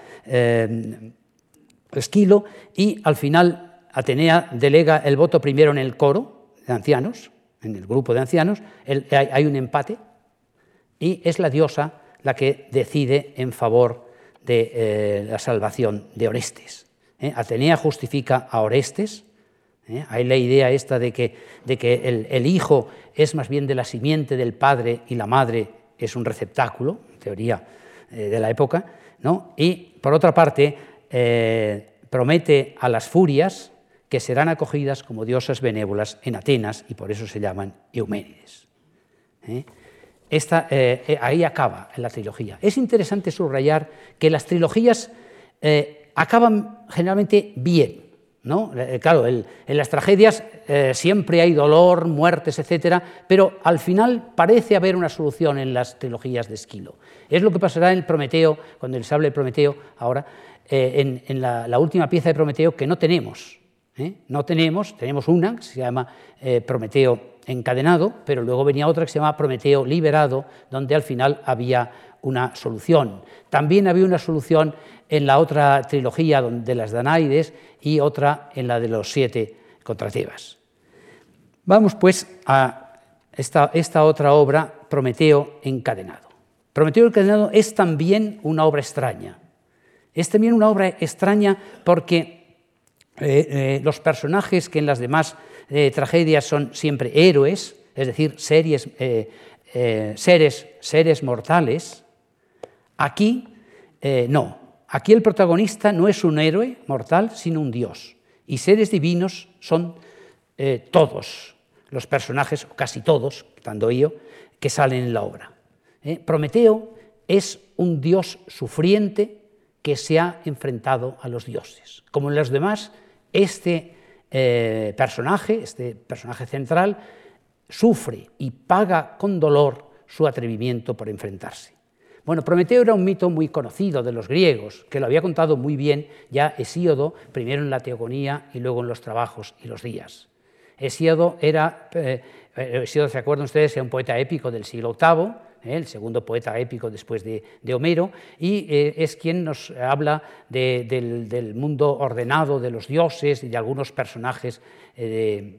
Esquilo y al final Atenea delega el voto primero en el coro de ancianos, en el grupo de ancianos, hay, un empate y es la diosa la que decide en favor de eh, la salvación de Orestes. ¿eh? Atenea justifica a Orestes, ¿eh? hay la idea esta de que, de que el, hijo es más bien de la simiente del padre y la madre es un receptáculo, teoría de la época, ¿no? y por otra parte promete a las furias que serán acogidas como diosas benévolas en Atenas y por eso se llaman Euménides. ¿Eh? Eh, eh, ahí acaba la trilogía. Es interesante subrayar que las trilogías acaban generalmente bien. ¿no? claro, en las tragedias siempre hay dolor, muertes, etc., pero al final parece haber una solución en las trilogías de Esquilo. Es lo que pasará en Prometeo, cuando les hable de Prometeo ahora, en, la última pieza de Prometeo que no tenemos. ¿eh? No tenemos, tenemos una que se llama eh, Prometeo encadenado, pero luego venía otra que se llama Prometeo liberado, donde al final había una solución. También había una solución en la otra trilogía de las Danaides y otra en la de los siete contra Tebas. Vamos pues a esta otra obra, Prometeo encadenado. Prometeo encadenado es también una obra extraña. Es también una obra extraña porque eh, eh, los personajes que en las demás eh, tragedias son siempre héroes, es decir, seres, seres mortales, aquí no. Aquí el protagonista no es un héroe mortal, sino un dios. Y seres divinos son todos los personajes, o casi todos, tanto yo, que salen en la obra. Prometeo es un dios sufriente que se ha enfrentado a los dioses. Como en los demás este eh, personaje, este personaje central, sufre y paga con dolor su atrevimiento por enfrentarse. Bueno, Prometeo era un mito muy conocido de los griegos, que lo había contado muy bien ya Hesíodo, primero en la Teogonía y luego en los trabajos y los días. Hesíodo era, eh, eh, ¿se acuerdan ustedes? Era un poeta épico del siglo VIII, ¿eh? el segundo poeta épico después de, Homero, y eh, es quien nos habla del, mundo ordenado de los dioses y de algunos personajes eh,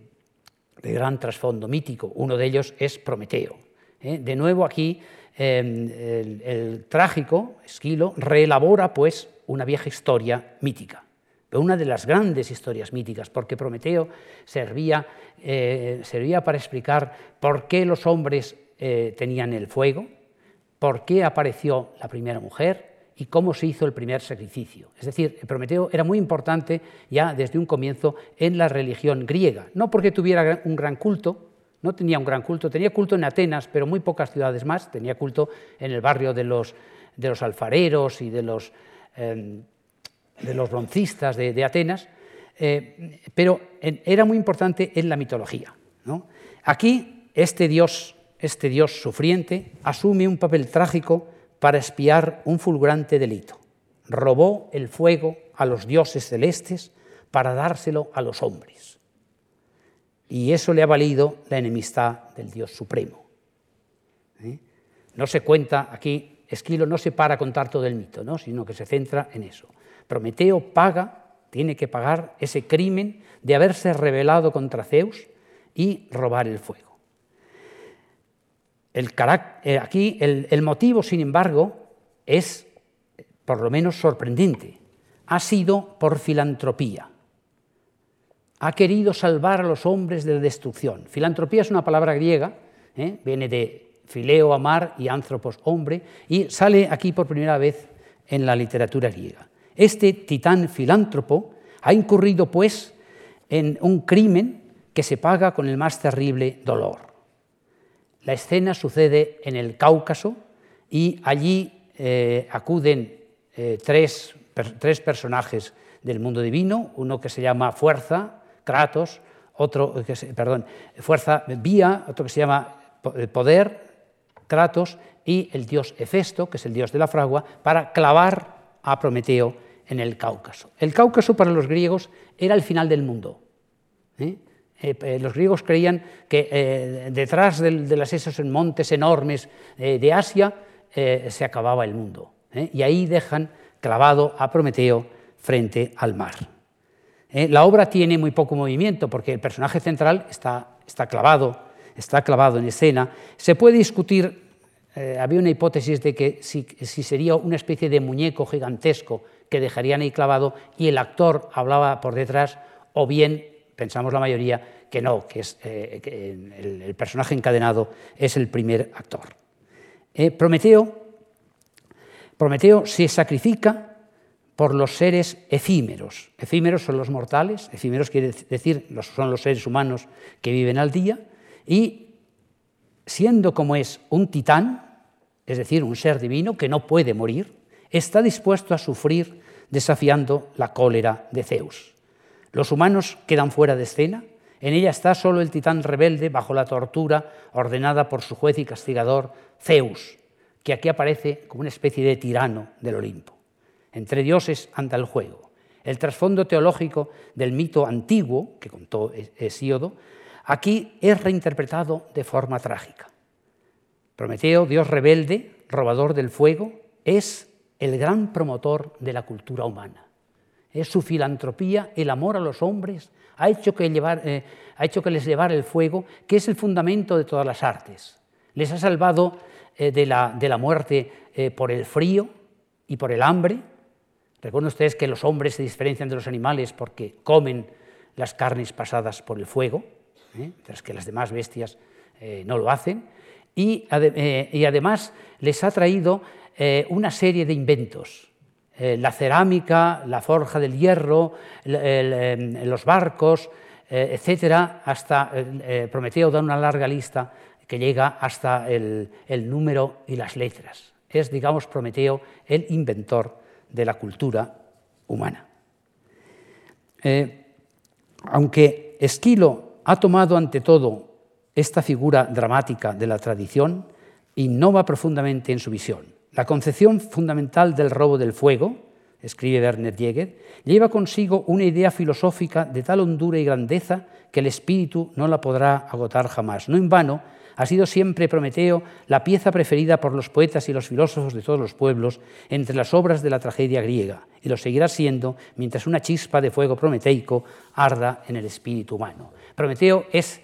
de, gran trasfondo mítico. Uno de ellos es Prometeo. De nuevo aquí em, el, trágico, Esquilo, reelabora pues una vieja historia mítica una de las grandes historias míticas, porque Prometeo servía, servía para explicar por qué los hombres eh, tenían el fuego, por qué apareció la primera mujer y cómo se hizo el primer sacrificio. Es decir, Prometeo era muy importante ya desde un comienzo en la religión griega, no porque tuviera un gran culto, no tenía un gran culto, tenía culto en Atenas, pero muy pocas ciudades más, tenía culto en el barrio de los, de los alfareros y de los, em, de los broncistas de, Atenas, eh, pero era muy importante en la mitología. Aquí, este dios este dios sufriente asume un papel trágico para espiar un fulgurante delito. Robó el fuego a los dioses celestes para dárselo a los hombres. Y eso le ha valido la enemistad del Dios Supremo. ¿Eh? No se cuenta aquí, Esquilo no se para a contar todo el mito, ¿no? sino que se centra en eso. Prometeo paga, tiene que pagar ese crimen de haberse rebelado contra Zeus y robar el fuego. Eh, aquí el, motivo, sin embargo, es por lo menos sorprendente. Ha sido por filantropía. Ha querido salvar a los hombres de la destrucción. Filantropía es una palabra griega, ¿eh? viene de fileo, amar, y anthropos, hombre, y sale aquí por primera vez en la literatura griega. Este titán filántropo ha incurrido, pues, en un crimen que se paga con el más terrible dolor. La escena sucede en el Cáucaso y allí eh, acuden eh, tres, personajes del mundo divino, uno que se llama fuerza, Kratos, otro que se, perdón, fuerza vía, otro que se llama poder, Kratos, y el dios Hefesto, que es el dios de la fragua, para clavar a Prometeo en el Cáucaso. El Cáucaso para los griegos era el final del mundo. ¿eh? Eh, eh, los griegos creían que detrás de, esos montes enormes de Asia se acababa el mundo. Y ahí dejan clavado a Prometeo frente al mar. La obra tiene muy poco movimiento porque el personaje central está, está clavado, está clavado en escena. Se puede discutir había una hipótesis de que si, si, sería una especie de muñeco gigantesco que dejarían ahí clavado y el actor hablaba por detrás, o bien, pensamos la mayoría, que no, que, es, eh, el, personaje encadenado es el primer actor. Eh, Prometeo, Prometeo se sacrifica por los seres efímeros. Efímeros son los mortales, efímeros quiere decir son los seres humanos que viven al día, y siendo como es un titán, es decir, un ser divino que no puede morir, está dispuesto a sufrir desafiando la cólera de Zeus. Los humanos quedan fuera de escena, en ella está solo el titán rebelde bajo la tortura ordenada por su juez y castigador, Zeus, que aquí aparece como una especie de tirano del Olimpo. Entre dioses anda el juego. El trasfondo teológico del mito antiguo, que contó Hesíodo, aquí es reinterpretado de forma trágica. Prometeo, dios rebelde, robador del fuego, es el gran promotor de la cultura humana. Es su filantropía, el amor a los hombres, ha hecho que, eh, les llevara el fuego, que es el fundamento de todas las artes. Les ha salvado eh, de, la, de, la, muerte eh, por el frío y por el hambre. Recuerden ustedes que los hombres se diferencian de los animales porque comen las carnes pasadas por el fuego, mientras que las demás bestias no lo hacen. Y, además les ha traído una serie de inventos. Eh, la cerámica, la forja del hierro, em, los barcos, eh, etcétera, hasta Prometeo da una larga lista que llega hasta el, número y las letras. Es, digamos, Prometeo el inventor de la cultura humana. aunque Esquilo ha tomado ante todo esta figura dramática de la tradición, innova profundamente en su visión. La concepción fundamental del robo del fuego, escribe Werner Jäger, lleva consigo una idea filosófica de tal hondura y grandeza que el espíritu no la podrá agotar jamás. No en vano, ha sido siempre Prometeo la pieza preferida por los poetas y los filósofos de todos los pueblos entre las obras de la tragedia griega, y lo seguirá siendo mientras una chispa de fuego prometeico arda en el espíritu humano. Prometeo es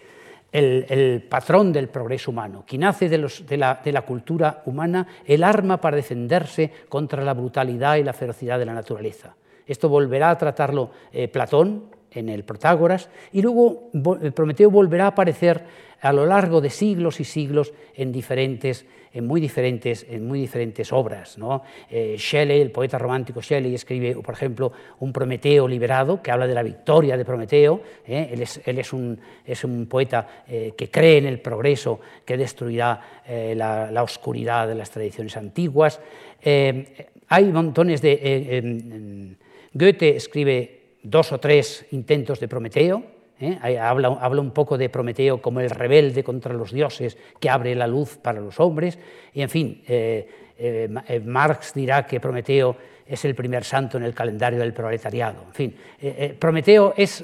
el, patrón del progreso humano, quien hace de, la, cultura humana el arma para defenderse contra la brutalidad y la ferocidad de la naturaleza. Esto volverá a tratarlo eh, Platón en el Protágoras y luego Prometeo volverá a aparecer a lo largo de siglos y siglos en, diferentes, en, muy, diferentes, en muy diferentes obras. ¿no? Eh, Shelley, el poeta romántico Shelley, escribe, por ejemplo, un Prometeo liberado, que habla de la victoria de Prometeo. ¿eh? Él, es, él es, un, es, un, poeta eh, que cree en el progreso que destruirá la, la, oscuridad de las tradiciones antiguas. hay montones de... Goethe escribe dos o tres intentos de Prometeo, ¿eh? Habla, un poco de Prometeo como el rebelde contra los dioses que abre la luz para los hombres. Y en fin, eh, eh, Marx dirá que Prometeo es el primer santo en el calendario del proletariado. En fin, Prometeo, es,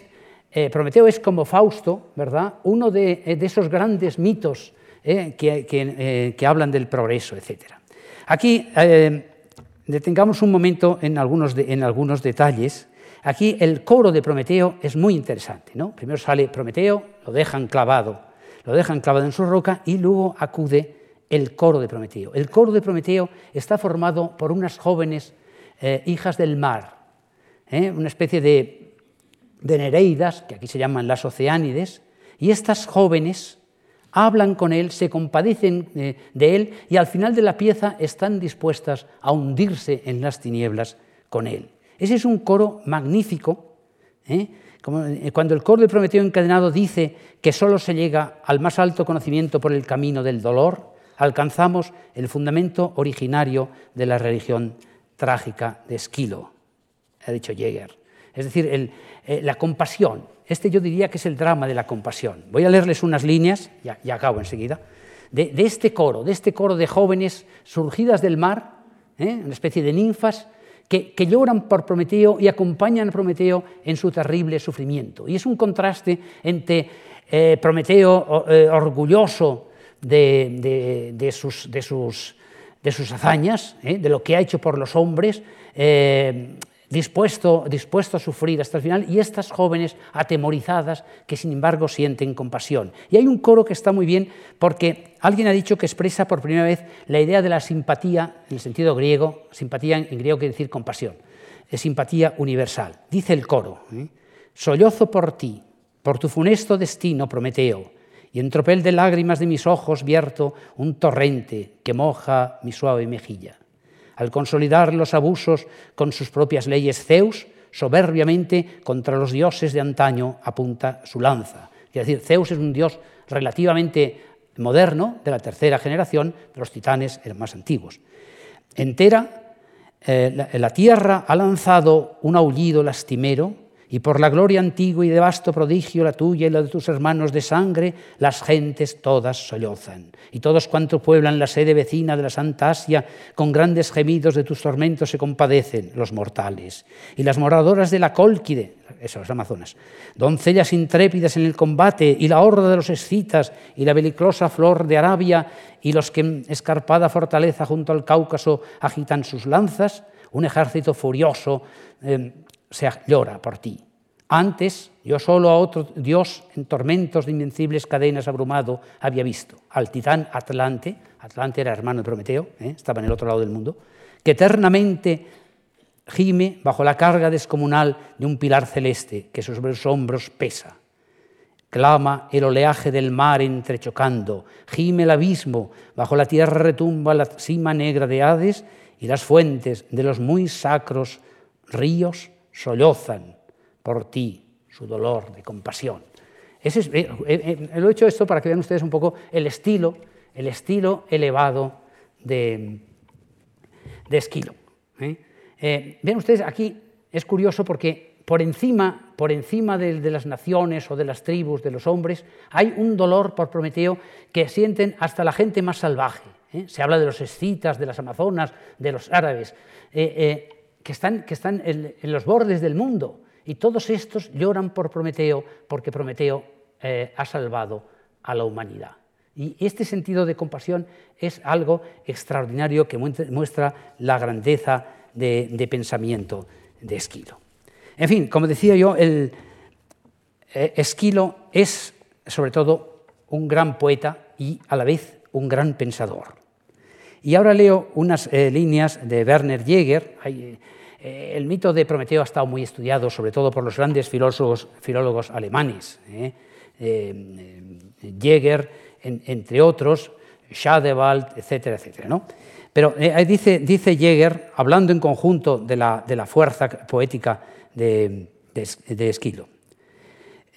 Prometeo es como Fausto, ¿verdad? Uno de, esos grandes mitos que, que, hablan del progreso, etc. Aquí detengamos un momento en algunos, en algunos detalles Aquí el coro de Prometeo es muy interesante. ¿no? Primero sale Prometeo, lo dejan clavado, lo dejan clavado en su roca y luego acude el coro de Prometeo. El coro de Prometeo está formado por unas jóvenes eh, hijas del mar, ¿eh? una especie de, Nereidas, que aquí se llaman las Oceánides, y estas jóvenes hablan con él, se compadecen eh, de él y al final de la pieza están dispuestas a hundirse en las tinieblas con él. Ese es un coro magnífico. ¿eh? Eh, cuando el coro de Prometeo encadenado dice que solo se llega al más alto conocimiento por el camino del dolor, alcanzamos el fundamento originario de la religión trágica de Esquilo, ha dicho Jäger. es decir, la compasión. Este yo diría que es el drama de la compasión. Voy a leerles unas líneas, ya, acabo enseguida, de, este coro, de este coro de jóvenes surgidas del mar, una especie de ninfas, que, lloran por Prometeo y acompañan a Prometeo en su terrible sufrimiento. Y es un contraste entre eh, Prometeo eh, orgulloso de, sus, de, sus, de, sus, hazañas, eh, de lo que ha hecho por los hombres, dispuesto, dispuesto a sufrir hasta el final, y estas jóvenes atemorizadas que sin embargo sienten compasión. Y hay un coro que está muy bien porque alguien ha dicho que expresa por primera vez la idea de la simpatía en el sentido griego, simpatía en griego quiere decir compasión, es simpatía universal. Dice el coro, sollozo por ti, por tu funesto destino, Prometeo, y en tropel de lágrimas de mis ojos vierto un torrente que moja mi suave mejilla. Al consolidar los abusos con sus propias leyes, Zeus soberbiamente contra los dioses de antaño apunta su lanza. Es decir, Zeus es un dios relativamente moderno, de la tercera generación, los titanes eran más antiguos. Entera, eh, la tierra ha lanzado un aullido lastimero y por la gloria antigua y de vasto prodigio, la tuya y la de tus hermanos de sangre, las gentes todas sollozan. Y todos cuantos pueblan la sede vecina de la Santa Asia, con grandes gemidos de tus tormentos se compadecen los mortales. Y las moradoras de la Cólquide, eso, las Amazonas, doncellas intrépidas en el combate, y la horda de los escitas, y la belicrosa flor de Arabia, y los que en escarpada fortaleza junto al Cáucaso agitan sus lanzas, un ejército furioso eh, se llora por ti. Antes yo solo a otro Dios en tormentos de invencibles cadenas abrumado había visto, al titán Atlante, Atlante era hermano de Prometeo, ¿eh? estaba en el otro lado del mundo, que eternamente gime bajo la carga descomunal de un pilar celeste que sobre sus hombros pesa. Clama el oleaje del mar entrechocando, gime el abismo, bajo la tierra retumba la cima negra de Hades y las fuentes de los muy sacros ríos sollozan por ti su dolor de compasión. Es, eh, eh, eh, lo he hecho esto para que vean ustedes un poco el estilo, el estilo elevado de, Esquilo. ven ustedes, aquí es curioso porque por encima, por encima de, de, las naciones o de las tribus, de los hombres, hay un dolor por Prometeo que sienten hasta la gente más salvaje. Se habla de los escitas, de las amazonas, de los árabes que están, que están en, los bordes del mundo. Y todos estos lloran por Prometeo porque Prometeo eh, ha salvado a la humanidad. Y este sentido de compasión es algo extraordinario que muestra la grandeza de, pensamiento de Esquilo. En fin, como decía yo, eh, Esquilo es sobre todo un gran poeta y a la vez un gran pensador. Y ahora leo unas eh, líneas de Werner Jäger. Eh, el mito de Prometeo ha estado muy estudiado, sobre todo por los grandes filólogos, filólogos alemanes. ¿eh? Jäger, entre otros, Schadewald, etcétera, etcétera. Pero dice, dice Jäger, hablando en conjunto de la, fuerza poética de, de, de Esquilo,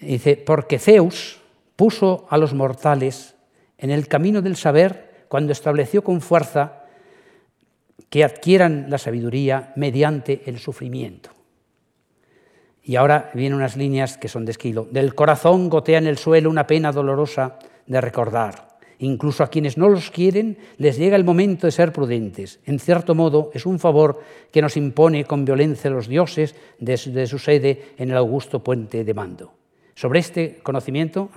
dice, porque Zeus puso a los mortales en el camino del saber cuando estableció con fuerza que adquieran la sabiduría mediante el sufrimiento. Y ahora vienen unas líneas que son de Esquilo. Del corazón gotea en el suelo una pena dolorosa de recordar. Incluso a quienes no los quieren les llega el momento de ser prudentes. En cierto modo es un favor que nos impone con violencia los dioses de su sede en el augusto puente de mando. Sobre este conocimiento,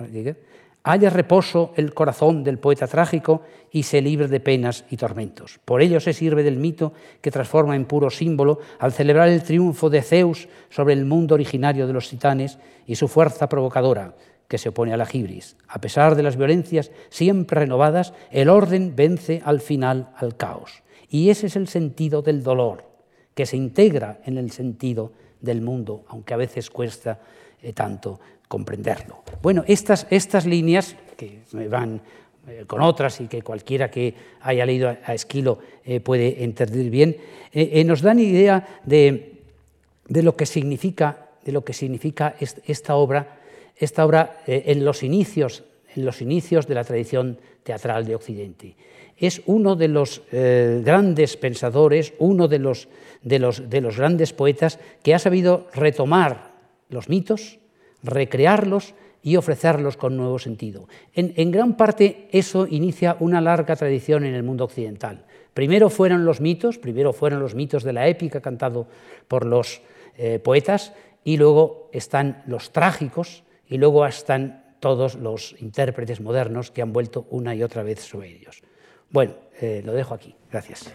haya reposo el corazón del poeta trágico y se libre de penas y tormentos. Por ello se sirve del mito que transforma en puro símbolo al celebrar el triunfo de Zeus sobre el mundo originario de los titanes y su fuerza provocadora, que se opone a la gibris. A pesar de las violencias siempre renovadas, el orden vence al final al caos. Y ese es el sentido del dolor, que se integra en el sentido del mundo, aunque a veces cuesta eh, tanto comprenderlo. Bueno, estas, estas líneas, que van eh, con otras y que cualquiera que haya leído a Esquilo eh, puede entender bien, eh, nos dan idea de, de, lo que significa, de lo que significa esta obra, esta obra en los inicios en los inicios de la tradición teatral de Occidente. Es uno de los grandes pensadores, uno de los, de, los, de los grandes poetas que ha sabido retomar los mitos, recrearlos y ofrecerlos con nuevo sentido. En, gran parte eso inicia una larga tradición en el mundo occidental. Primero fueron los mitos, primero fueron los mitos de la épica cantado por los eh, poetas, y luego están los trágicos, y luego están todos los intérpretes modernos que han vuelto una y otra vez sobre ellos. Bueno, eh, lo dejo aquí. Gracias.